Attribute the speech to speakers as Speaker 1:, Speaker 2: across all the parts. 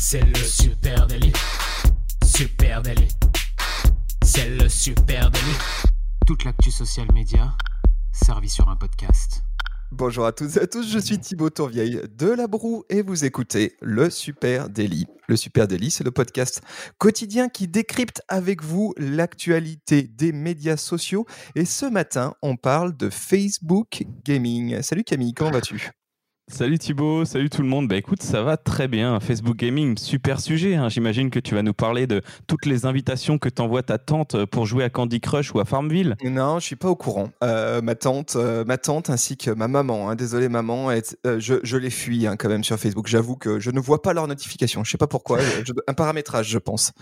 Speaker 1: C'est le super délit. Super délit. C'est le super délit. Toute l'actu social média servie sur un podcast.
Speaker 2: Bonjour à toutes et à tous, je suis Thibaut Tourvieille de La Broue et vous écoutez le Super Daily. Le Super Daily, c'est le podcast quotidien qui décrypte avec vous l'actualité des médias sociaux. Et ce matin, on parle de Facebook Gaming. Salut Camille, comment vas-tu?
Speaker 3: Salut Thibaut, salut tout le monde. Bah écoute, ça va très bien. Facebook Gaming, super sujet. Hein. J'imagine que tu vas nous parler de toutes les invitations que t'envoie ta tante pour jouer à Candy Crush ou à Farmville.
Speaker 2: Non, je suis pas au courant. Euh, ma tante, euh, ma tante ainsi que ma maman. Hein, désolé maman, euh, je, je, les fuis hein, quand même sur Facebook. J'avoue que je ne vois pas leurs notifications. Je sais pas pourquoi. un paramétrage, je pense.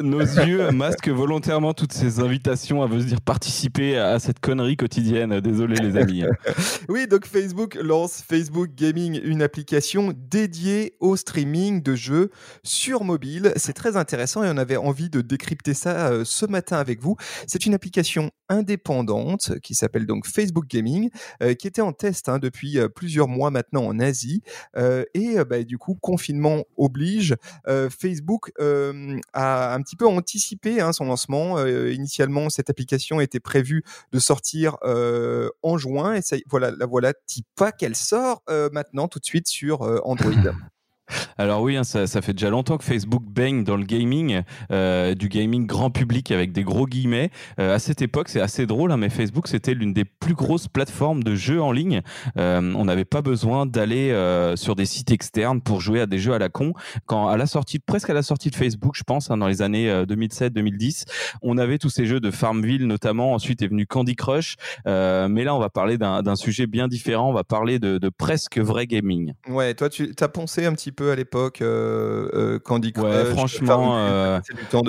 Speaker 3: Nos yeux masquent volontairement toutes ces invitations à venir participer à cette connerie quotidienne. Désolé les amis.
Speaker 2: oui, donc Facebook lance Facebook Gaming, une application dédiée au streaming de jeux sur mobile. C'est très intéressant et on avait envie de décrypter ça euh, ce matin avec vous. C'est une application indépendante qui s'appelle donc Facebook Gaming, euh, qui était en test hein, depuis euh, plusieurs mois maintenant en Asie. et bah, du coup, confinement oblige, Facebook a un petit peu anticipé hein, son lancement. initialement, cette application était prévue de sortir en juin et voilà, la voilà, pas qu'elle sort maintenant tout de suite sur euh, Android
Speaker 3: Alors oui, hein, ça, fait déjà longtemps que Facebook baigne dans le gaming, euh, du gaming grand public avec des gros guillemets. Euh, à cette époque, c'est assez drôle, hein, mais Facebook, c'était l'une des plus grosses plateformes de jeux en ligne. Euh, on n'avait pas besoin d'aller sur des sites externes pour jouer à des jeux à la con. Quand à la sortie, presque à la sortie de Facebook, je pense, hein, dans les années 2007-2010, on avait tous ces jeux de Farmville notamment. Ensuite est venu Candy Crush. mais là, on va parler d'un sujet bien différent. On va parler de, de presque vrai gaming.
Speaker 2: Ouais, toi, tu as pensé un petit peu à l'époque euh, euh, Candy Crush.
Speaker 3: Ouais, franchement, euh,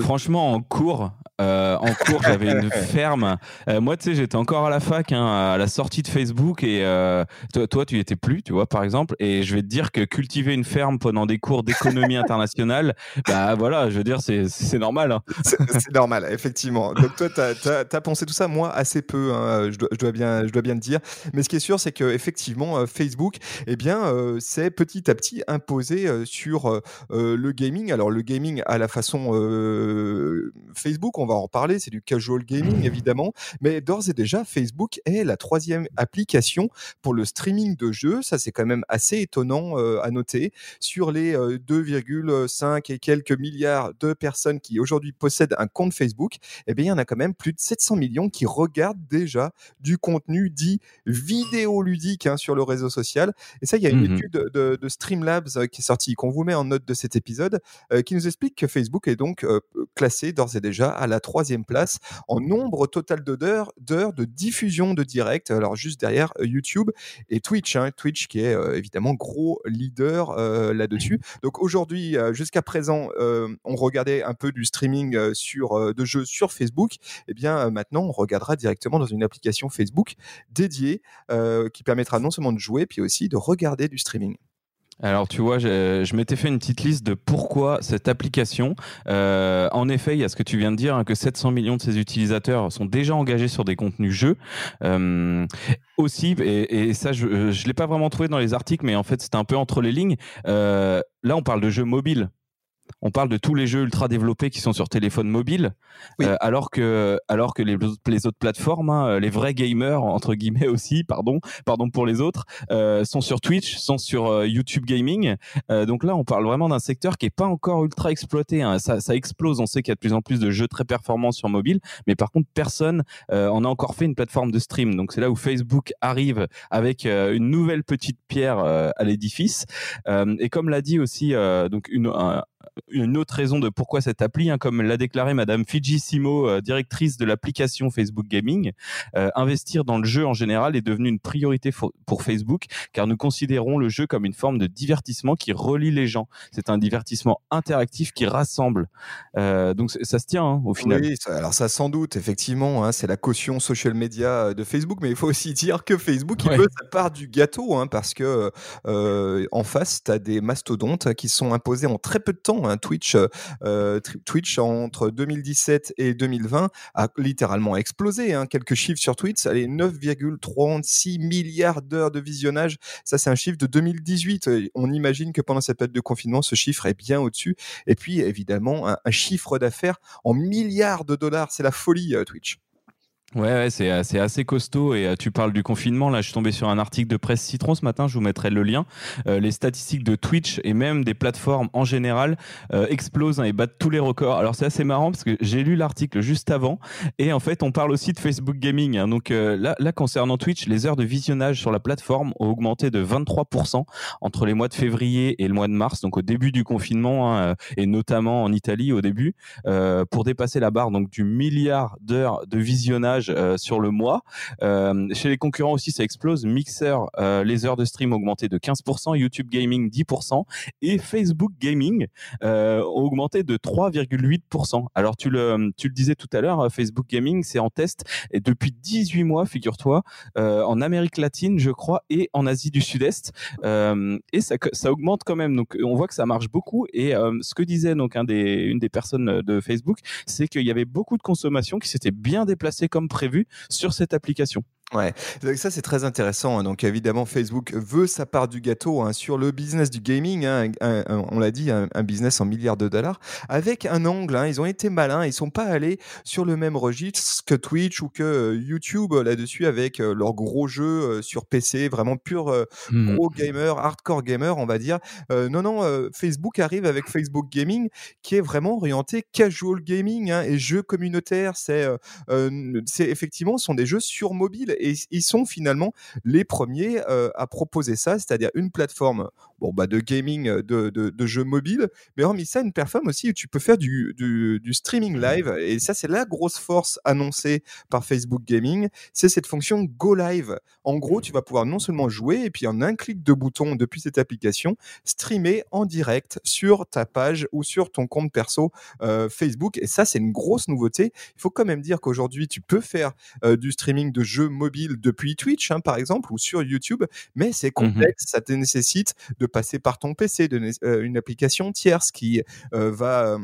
Speaker 3: franchement, en cours, euh, en cours, j'avais une ferme. Euh, moi, tu sais, j'étais encore à la fac, hein, à la sortie de Facebook, et euh, toi, toi, tu étais plus, tu vois, par exemple. Et je vais te dire que cultiver une ferme pendant des cours d'économie internationale, bah voilà, je veux dire, c'est normal. Hein.
Speaker 2: C'est normal, effectivement. Donc toi, tu as, pensé tout ça, moi, assez peu, hein, je, dois, je, dois, bien, je dois bien te dire. Mais ce qui est sûr, c'est qu'effectivement, Facebook, eh bien, c'est petit à petit imposé sur le gaming. Alors, le gaming à la façon Facebook, on va en reparler, c'est du casual gaming évidemment, mais d'ores et déjà, Facebook est la troisième application pour le streaming de jeux. Ça, c'est quand même assez étonnant à noter. Sur les 2,5 euh, et quelques milliards de personnes qui aujourd'hui possèdent un compte Facebook, eh bien, il y en a quand même plus de 700 millions qui regardent déjà du contenu dit vidéoludique hein, sur le réseau social. Et ça, il y a une mmh étude de, Streamlabs qui est sortie, qu'on vous met en note de cet épisode, qui nous explique que Facebook est donc classé d'ores et déjà à la troisième place en nombre total d'heures de diffusion de direct. Alors juste derrière euh, YouTube et Twitch, hein, Twitch qui est euh, évidemment gros leader euh, là-dessus. Donc aujourd'hui, jusqu'à présent, on regardait un peu du streaming de jeux sur Facebook. Et eh bien maintenant, on regardera directement dans une application Facebook dédiée qui permettra non seulement de jouer, puis aussi de regarder du streaming.
Speaker 3: Alors tu vois, je, m'étais fait une petite liste de pourquoi cette application. Euh, en effet, il y a ce que tu viens de dire, hein, que 700 millions de ses utilisateurs sont déjà engagés sur des contenus jeux. Euh, aussi, et, ça, je ne l'ai pas vraiment trouvé dans les articles, mais en fait, c'était un peu entre les lignes. Euh, là, on parle de jeux mobiles on parle de tous les jeux ultra développés qui sont sur téléphone mobile, euh, alors que alors que les, les autres plateformes, hein, les vrais gamers entre guillemets aussi, pardon, pardon pour les autres, euh, sont sur Twitch, sont sur euh, YouTube Gaming. donc là, on parle vraiment d'un secteur qui est pas encore ultra exploité. Hein. Ça, ça, explose. On sait qu'il y a de plus en plus de jeux très performants sur mobile, mais par contre, personne en a encore fait une plateforme de stream. Donc c'est là où Facebook arrive avec une nouvelle petite pierre à l'édifice. et comme l'a dit aussi donc une, un, une autre raison de pourquoi cette appli, hein, comme l'a déclaré Madame Fiji Simo, euh, directrice de l'application Facebook Gaming, euh, investir dans le jeu en général est devenu une priorité pour Facebook, car nous considérons le jeu comme une forme de divertissement qui relie les gens. C'est un divertissement interactif qui rassemble. Euh, donc ça se tient hein, au final.
Speaker 2: Oui, alors ça sans doute, effectivement, hein, c'est la caution social media de Facebook, mais il faut aussi dire que Facebook, il veut sa part du gâteau, parce que en face, tu as des mastodontes qui sont imposés en très peu de temps hein, Twitch, Twitch entre 2017 et 2020 a littéralement explosé. Hein. Quelques chiffres sur Twitch, allez, 9,36 milliards d'heures de visionnage. Ça, c'est un chiffre de 2018. On imagine que pendant cette période de confinement, ce chiffre est bien au-dessus. Et puis, évidemment, un chiffre d'affaires en milliards de dollars. C'est la folie, Twitch.
Speaker 3: Ouais, c'est assez costaud. Et euh, tu parles du confinement. Là, je suis tombé sur un article de presse Citron ce matin. Je vous mettrai le lien. Euh, les statistiques de Twitch et même des plateformes en général euh, explosent hein, et battent tous les records. Alors, c'est assez marrant parce que j'ai lu l'article juste avant. Et en fait, on parle aussi de Facebook Gaming. Hein. Donc là, là, concernant Twitch, les heures de visionnage sur la plateforme ont augmenté de 23% entre les mois de février et le mois de mars, donc au début du confinement hein, et notamment en Italie au début, pour dépasser la barre donc du milliard d'heures de visionnage euh, sur le mois. Euh, chez les concurrents aussi, ça explose. Mixer, euh, les heures de stream ont augmenté de 15%, YouTube Gaming 10% et Facebook Gaming ont augmenté de 3,8%. Alors tu le, tu le disais tout à l'heure, Facebook Gaming, c'est en test et depuis 18 mois, figure-toi, en Amérique latine, je crois, et en Asie du Sud-Est. et ça, ça augmente quand même. Donc on voit que ça marche beaucoup. Et ce que disait donc une des personnes de Facebook, c'est qu'il y avait beaucoup de consommation qui s'était bien déplacée comme prévu sur cette application.
Speaker 2: Ouais, ça c'est très intéressant. Hein. Donc évidemment, Facebook veut sa part du gâteau hein, sur le business du gaming. Hein, on l'a dit, un, business en milliards de dollars, avec un angle. Ils ont été malins. Ils sont pas allés sur le même registre que Twitch ou que euh, YouTube euh, là-dessus avec euh, leurs gros jeux sur PC, vraiment pur mmh. gros gamer, hardcore gamer, on va dire. non, non, Facebook arrive avec Facebook Gaming, qui est vraiment orienté casual gaming et jeux communautaires. C'est, c'est effectivement, sont des jeux sur mobile et ils sont finalement les premiers à proposer ça, c'est-à-dire une plateforme bon, bah, de gaming, de, de, jeux mobiles, mais hormis ça, une plateforme aussi où tu peux faire du, du, streaming mmh. live. Et ça, c'est la grosse force annoncée par Facebook Gaming, c'est cette fonction Go Live. En gros, tu vas pouvoir non seulement jouer, et puis en un clic de bouton depuis cette application, streamer en direct sur ta page ou sur ton compte perso Facebook. Et ça, c'est une grosse nouveauté. Il faut quand même dire qu'aujourd'hui, tu peux faire du streaming de jeux mobiles depuis Twitch, hein, par exemple, ou sur YouTube, mais c'est mmh complexe, ça te nécessite de passer par ton PC, de, euh, une application tierce qui euh, va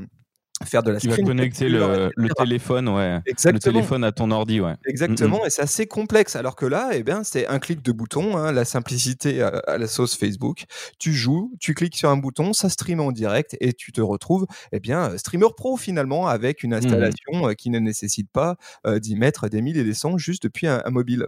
Speaker 2: faire de la
Speaker 3: tu vas connecter le, téléphone ouais. Le téléphone à ton ordi ouais.
Speaker 2: Exactement et c'est assez complexe. Alors que là eh bien c'est un clic de bouton hein, la simplicité à, la sauce Facebook. Tu joues tu cliques sur un bouton ça stream en direct et tu te retrouves eh bien streamer pro finalement avec une mmh installation euh, qui ne nécessite pas euh, d'y mettre des mille et des cents juste depuis un mobile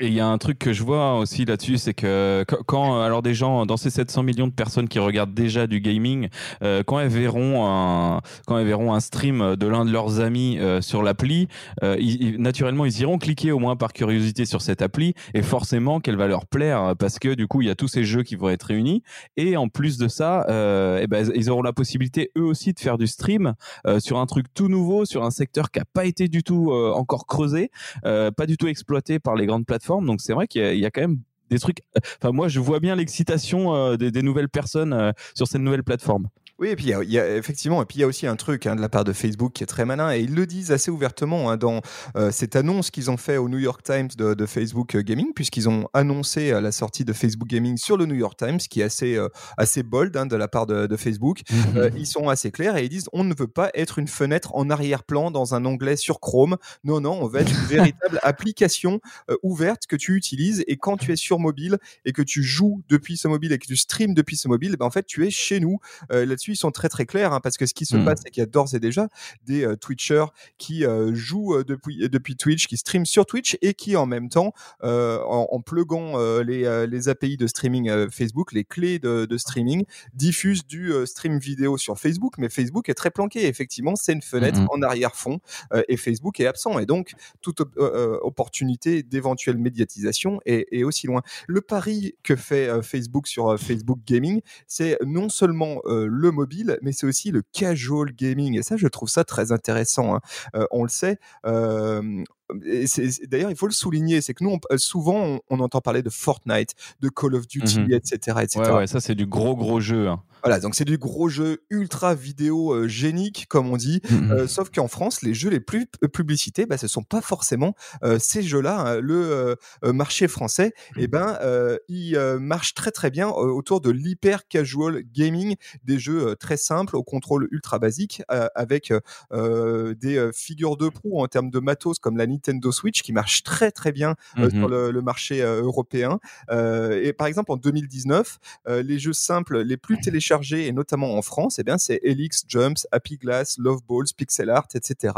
Speaker 3: et il y a un truc que je vois aussi là-dessus, c'est que quand alors des gens dans ces 700 millions de personnes qui regardent déjà du gaming, euh, quand elles verront un quand elles verront un stream de l'un de leurs amis euh, sur l'appli, euh, naturellement ils iront cliquer au moins par curiosité sur cette appli et forcément qu'elle va leur plaire parce que du coup il y a tous ces jeux qui vont être réunis et en plus de ça, eh ben, ils auront la possibilité eux aussi de faire du stream sur un truc tout nouveau, sur un secteur qui a pas été du tout encore creusé, pas du tout exploité par les grandes plateformes donc c'est vrai qu'il y, a quand même des trucs. Enfin, moi, je vois bien l'excitation euh, des, nouvelles personnes euh, sur cette nouvelle plateforme.
Speaker 2: Oui, et puis il y, a, effectivement, et puis il y a aussi un truc hein, de la part de Facebook qui est très malin, et ils le disent assez ouvertement hein, dans euh, cette annonce qu'ils ont fait au New York Times de, Facebook euh, Gaming, puisqu'ils ont annoncé euh, la sortie de Facebook Gaming sur le New York Times, qui est assez, assez bold hein, de la part de, Facebook. Mhm. ils sont assez clairs et ils disent on ne veut pas être une fenêtre en arrière-plan dans un onglet sur Chrome. Non, non, on veut être une véritable application ouverte que tu utilises, et quand tu es sur mobile et que tu joues depuis ce mobile et que tu streams depuis ce mobile, ben, en fait, tu es chez nous là-dessus ils sont très très clairs hein, parce que ce qui se mmh. passe, c'est qu'il y a d'ores et déjà des euh, Twitchers qui euh, jouent euh, depuis, depuis Twitch, qui streament sur Twitch et qui en même temps, en, en pluguant les, les API de streaming Facebook, les clés de, de streaming, diffusent du stream vidéo sur Facebook. Mais Facebook est très planqué. Effectivement, c'est une fenêtre mmh en arrière-fond et Facebook est absent. Et donc, toute opportunité d'éventuelle médiatisation est, est, aussi loin. Le pari que fait Facebook sur Facebook Gaming, c'est non seulement le mobile, mais c'est aussi le casual gaming. Et ça, je trouve ça très intéressant. Hein. Euh, on le sait. Euh, D'ailleurs, il faut le souligner, c'est que nous, on, souvent, on, entend parler de Fortnite, de Call of Duty, etc.,
Speaker 3: mmh etc. Ouais, ouais, ça, c'est du gros, gros jeu. Hein.
Speaker 2: Voilà, donc c'est du gros jeu ultra vidéo euh, génique, comme on dit.
Speaker 3: Mhm.
Speaker 2: Euh, sauf qu'en France, les jeux les plus publicités, bah, ce sont pas forcément euh, ces jeux-là. hein. Le euh, euh, marché français, eh ben, euh, il euh, marche très très bien euh, autour de l'hyper casual gaming, des jeux euh, très simples au contrôle ultra basique, euh, avec euh, euh, des euh, figures de proue en termes de matos comme la Nintendo Switch qui marche très très bien euh,
Speaker 3: Mhm.
Speaker 2: sur le, le marché euh, européen. Euh, et par exemple en 2019, euh, les jeux simples les plus téléchargés et notamment en France, eh bien c'est Helix, Jumps, Happy Glass, Love Balls, Pixel Art, etc.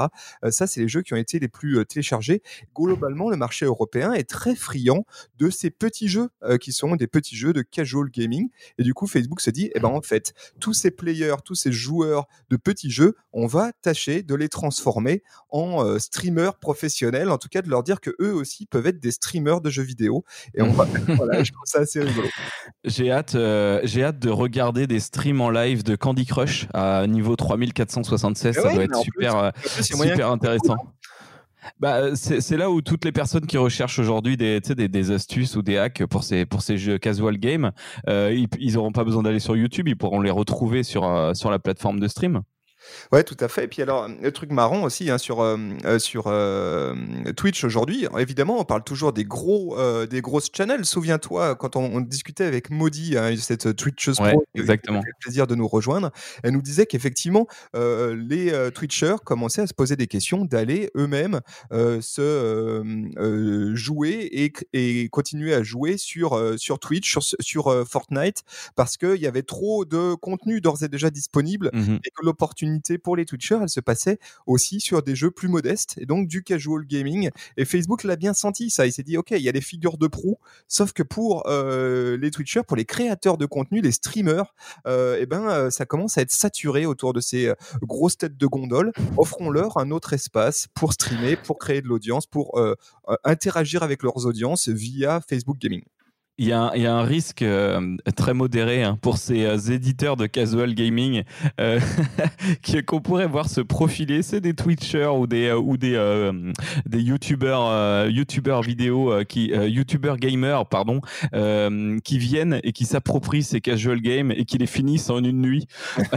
Speaker 2: Ça, c'est les jeux qui ont été les plus téléchargés. Globalement, le marché européen est très friand de ces petits jeux qui sont des petits jeux de casual gaming. Et du coup, Facebook se dit, eh ben en fait, tous ces players, tous ces joueurs de petits jeux, on va tâcher de les transformer en streamers professionnels, en tout cas de leur dire que eux aussi peuvent être des streamers de jeux vidéo. Et on va, voilà, je trouve ça assez rigolo.
Speaker 3: J'ai hâte, euh, j'ai hâte de regarder des streams en live de Candy Crush à niveau 3476.
Speaker 2: Mais
Speaker 3: ça
Speaker 2: ouais,
Speaker 3: doit
Speaker 2: mais
Speaker 3: être super, euh,
Speaker 2: plus,
Speaker 3: super intéressant. Bah, c'est c'est là où toutes les personnes qui recherchent aujourd'hui des, des, des astuces ou des hacks pour ces, pour ces jeux casual game, euh, ils, ils auront pas besoin d'aller sur YouTube, ils pourront les retrouver sur, euh, sur la plateforme de stream.
Speaker 2: Ouais, tout à fait. Et puis alors, le truc marrant aussi hein, sur euh, euh, sur euh, Twitch aujourd'hui, évidemment, on parle toujours des gros euh, des grosses channels. Souviens-toi quand on, on discutait avec Maudie, hein, cette Twitcheuse
Speaker 3: Ouais,
Speaker 2: pro, qui
Speaker 3: exactement.
Speaker 2: a eu le plaisir de nous rejoindre, elle nous disait qu'effectivement, les Twitchers commençaient à se poser des questions d'aller eux-mêmes se jouer et, et continuer à jouer sur sur Twitch, sur sur Fortnite, parce qu'il y avait trop de contenu d'ores et déjà disponible
Speaker 3: Mhm.
Speaker 2: et que l'opportunité pour les Twitchers, elle se passait aussi sur des jeux plus modestes et donc du casual gaming. Et Facebook l'a bien senti ça. Il s'est dit, ok, il y a des figures de proue, sauf que pour euh, les Twitchers, pour les créateurs de contenu, les streamers, euh, eh ben, euh, ça commence à être saturé autour de ces grosses têtes de gondole. Offrons-leur un autre espace pour streamer, pour créer de l'audience, pour interagir avec leurs audiences via Facebook Gaming.
Speaker 3: Il y, a un, il y a un risque euh, très modéré hein, pour ces euh, éditeurs de casual gaming euh, qu'on pourrait voir se profiler. C'est des Twitchers ou des, euh, ou des, des YouTubers, YouTubers vidéo, qui, YouTubers gamers, pardon, qui viennent et qui s'approprient ces casual games et qui les finissent en une nuit
Speaker 2: oui,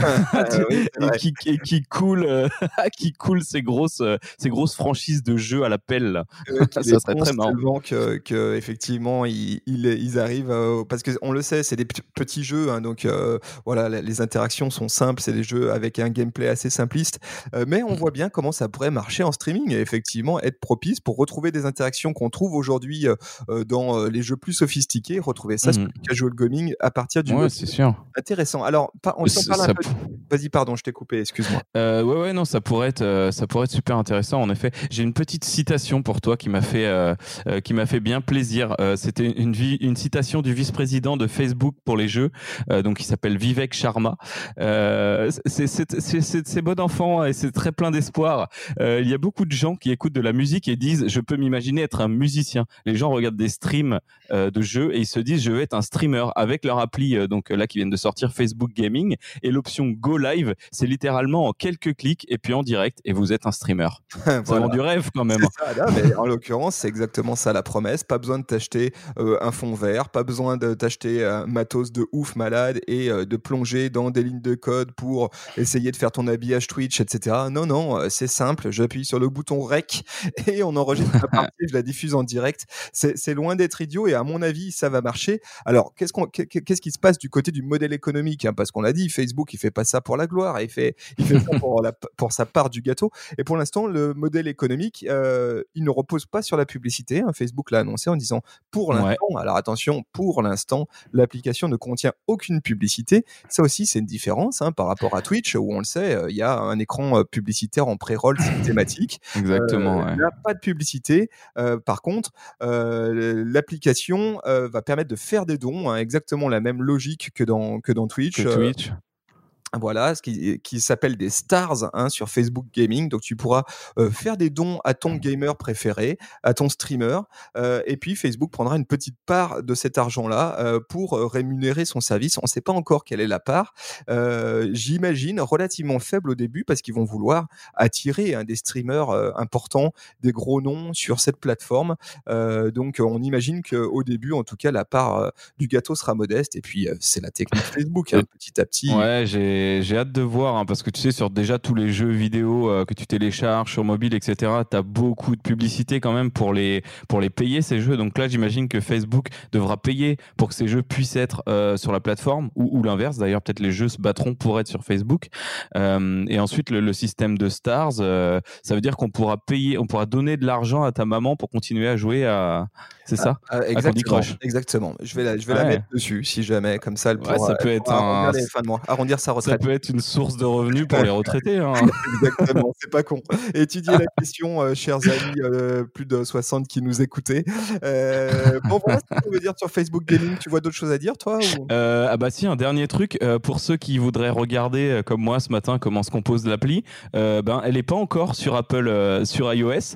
Speaker 2: c'est
Speaker 3: et, qui, et qui coulent, qui coulent ces grosses, ces grosses franchises de jeux à la pelle. Ça serait très marrant.
Speaker 2: que, que effectivement ils, ils, ils arrivent euh, parce que on le sait c'est des petits jeux hein, donc euh, voilà les interactions sont simples c'est des jeux avec un gameplay assez simpliste euh, mais on voit bien comment ça pourrait marcher en streaming et effectivement être propice pour retrouver des interactions qu'on trouve aujourd'hui dans les jeux plus sophistiqués retrouver ça sur
Speaker 3: Mhm.
Speaker 2: le casual gaming à partir du
Speaker 3: Ouais, c'est sûr.
Speaker 2: intéressant alors pas- on s'en parle un peu vas-y pardon je t'ai coupé excuse-moi
Speaker 3: ouais, ouais, non, ça pourrait être, ça pourrait être super intéressant. En effet, j'ai une petite citation pour toi qui m'a fait, qui m'a fait bien plaisir. C'était une, vi- une citation du vice-président de Facebook pour les jeux, euh, donc il s'appelle Vivek Sharma. Euh, c'est- c'est c'est- c'est- c'est bon enfant et c'est très plein d'espoir. Euh, il y a beaucoup de gens qui écoutent de la musique et disent, je peux m'imaginer être un musicien. Les gens regardent des streams euh, de jeux et ils se disent, je vais être un streamer avec leur appli, donc là qui viennent de sortir Facebook Gaming et l'option Go Live, c'est littéralement en quelques clics et puis en direct et vous êtes un streamer.
Speaker 2: Voilà.
Speaker 3: vend du rêve quand même.
Speaker 2: C'est ça, là, mais en l'occurrence, c'est exactement ça la promesse. Pas besoin de t'acheter euh, un fond pas besoin de t'acheter un matos de ouf malade et euh, de plonger dans des lignes de code pour essayer de faire ton habillage Twitch, etc. Non, non, euh, c'est simple. J'appuie sur le bouton REC et on enregistre la partie, je la diffuse en direct. C'est loin d'être idiot et à mon avis, ça va marcher. Alors, qu'est-ce qu'on- qu'est- qu'est-ce qui se passe du côté du modèle économique hein? Parce qu'on l'a dit, Facebook, il fait pas ça pour la gloire, il fait, il fait ça pour, la- pour sa part du gâteau. Et pour l'instant, le modèle économique, euh, il ne repose pas sur la publicité. hein. Facebook l'a annoncé en disant pour
Speaker 3: Ouais.
Speaker 2: l'instant, alors attention, pour l'instant, l'application ne contient aucune publicité. Ça aussi, c'est une différence hein, par rapport à Twitch, où on le sait, euh, il y a un écran euh, publicitaire en pré-roll systématique.
Speaker 3: Exactement.
Speaker 2: Euh,
Speaker 3: ouais.
Speaker 2: Là, pas de publicité. Euh, par contre, l'application va permettre de faire des dons, hein, exactement la même logique que dans, que dans Twitch.
Speaker 3: Que Twitch.
Speaker 2: Voilà, ce qui, qui s'appelle des stars hein, sur Facebook Gaming. Donc tu pourras euh, faire des dons à ton gamer préféré, à ton streamer, euh, et puis Facebook prendra une petite part de cet argent-là euh, pour euh, rémunérer son service. On ne sait pas encore quelle est la part. Euh, J'imagine relativement faible au début parce qu'ils vont vouloir attirer hein, des streamers euh, importants, des gros noms sur cette plateforme. Euh, donc on imagine qu'au début, en tout cas, la part du gâteau sera modeste. Et puis euh, c'est la technique Facebook, hein, petit à petit.
Speaker 3: Ouais, j'ai j'ai hâte de voir hein, parce que tu sais sur déjà tous les jeux vidéo euh, que tu télécharges sur mobile, etc. Tu as beaucoup de publicité quand même pour les pour les payer ces jeux. Donc là, j'imagine que Facebook devra payer pour que ces jeux puissent être euh, sur la plateforme ou, ou l'inverse. D'ailleurs, peut-être les jeux se battront pour être sur Facebook. Euh, et ensuite, le, le système de stars, ça veut dire qu'on pourra payer, on pourra donner de l'argent à ta maman pour continuer à jouer à. C'est ça?
Speaker 2: Ah,
Speaker 3: Candy
Speaker 2: exactement,
Speaker 3: Crush.
Speaker 2: exactement. Je vais la, je vais la
Speaker 3: Ouais.
Speaker 2: mettre dessus si jamais, comme ça, elle
Speaker 3: Ouais,
Speaker 2: pourra,
Speaker 3: ça peut
Speaker 2: elle
Speaker 3: être un-
Speaker 2: arrondir les fins de mois, arrondir sa
Speaker 3: Ça peut être une source de revenus pour les retraités. hein.
Speaker 2: Exactement, c'est pas con. Étudiez la question, euh, chers amis, euh, plus de 60 qui nous écoutaient. Euh, bon, voilà ce qu'on veut dire sur Facebook Gaming. Tu vois d'autres choses à dire, toi ou...
Speaker 3: Ah bah si, un dernier truc pour ceux qui voudraient regarder comme moi ce matin comment se compose l'appli. ben elle est pas encore sur Apple, sur iOS.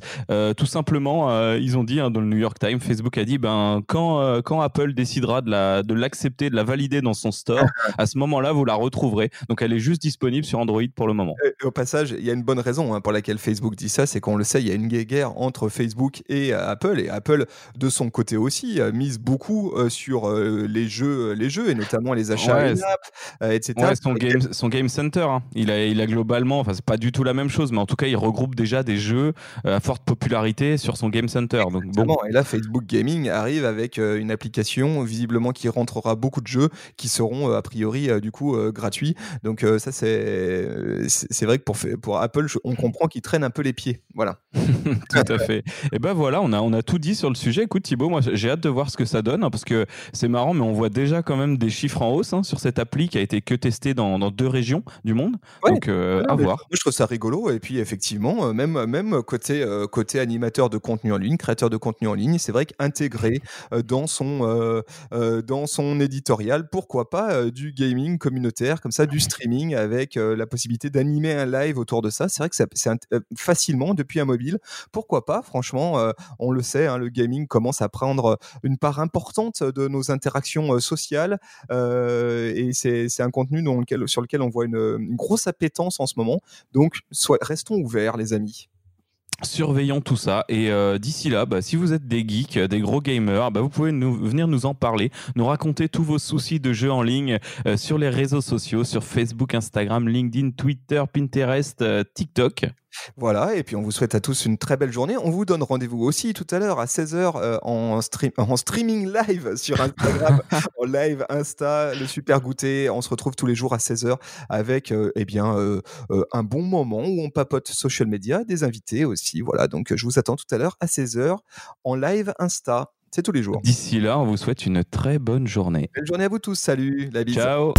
Speaker 3: Tout simplement, ils ont dit hein, dans le New York Times, Facebook a dit ben quand quand Apple décidera de la de l'accepter, de la valider dans son store, à ce moment-là vous la retrouverez. Donc elle est juste disponible sur Android pour le moment.
Speaker 2: Et au passage, il y a une bonne raison hein, pour laquelle Facebook dit ça, c'est qu'on le sait, il y a une guerre entre Facebook et euh, Apple, et Apple, de son côté aussi, euh, mise beaucoup euh, sur les jeux, les jeux, et notamment les achats
Speaker 3: Ouais,
Speaker 2: in-app, etc.
Speaker 3: Ouais, son game, son game center, hein. il, a, il a globalement, enfin c'est pas du tout la même chose, mais en tout cas il regroupe déjà des jeux à forte popularité sur son game center. Donc bon.
Speaker 2: Et là, Facebook Gaming arrive avec une application visiblement qui rentrera beaucoup de jeux qui seront a priori du coup gratuits. Donc euh, ça, c'est c'est vrai que pour, Apple, on comprend qu'ils traînent un peu les pieds. Voilà.
Speaker 3: tout à fait. Et ben voilà, on a, on a tout dit sur le sujet. Écoute Thibaut, moi j'ai hâte de voir ce que ça donne, hein, parce que c'est marrant, mais on voit déjà quand même des chiffres en hausse hein, sur cette appli qui a été que testée dans, dans deux régions du monde.
Speaker 2: Ouais.
Speaker 3: Donc euh, à voir.
Speaker 2: Moi, je trouve ça rigolo. Et puis, effectivement, euh, même, même côté, euh, côté animateur de contenu en ligne, créateur de contenu en ligne, c'est vrai qu'intégrer dans, son, dans son éditorial, pourquoi pas du gaming communautaire, comme ça, du streaming avec euh, la possibilité d'animer un live autour de ça. C'est vrai que c'est euh, facilement depuis un mobile. Pourquoi pas Franchement, euh, on le sait, hein, le gaming commence à prendre une part importante de nos interactions sociales. et c'est un contenu sur lequel on voit une, grosse appétence en ce moment. Donc, restons ouverts, les amis.
Speaker 3: Surveillons tout ça et euh, d'ici là, bah, si vous êtes des geeks, des gros gamers, bah, vous pouvez venir nous en parler, nous raconter tous vos soucis de jeux en ligne euh, sur les réseaux sociaux, sur Facebook, Instagram, LinkedIn, Twitter, Pinterest, euh, TikTok.
Speaker 2: Voilà, et puis on vous souhaite à tous une très belle journée. On vous donne rendez-vous aussi tout à l'heure à 16h en, stream, en streaming live sur Instagram, en live Insta, le super goûter. On se retrouve tous les jours à 16h avec euh, eh bien, euh, euh, un bon moment où on papote social media, des invités aussi. Voilà, donc je vous attends tout à l'heure à 16h en live Insta. C'est tous les jours.
Speaker 3: D'ici là, on vous souhaite une très bonne journée.
Speaker 2: Belle journée à vous tous. Salut, la bise.
Speaker 3: Ciao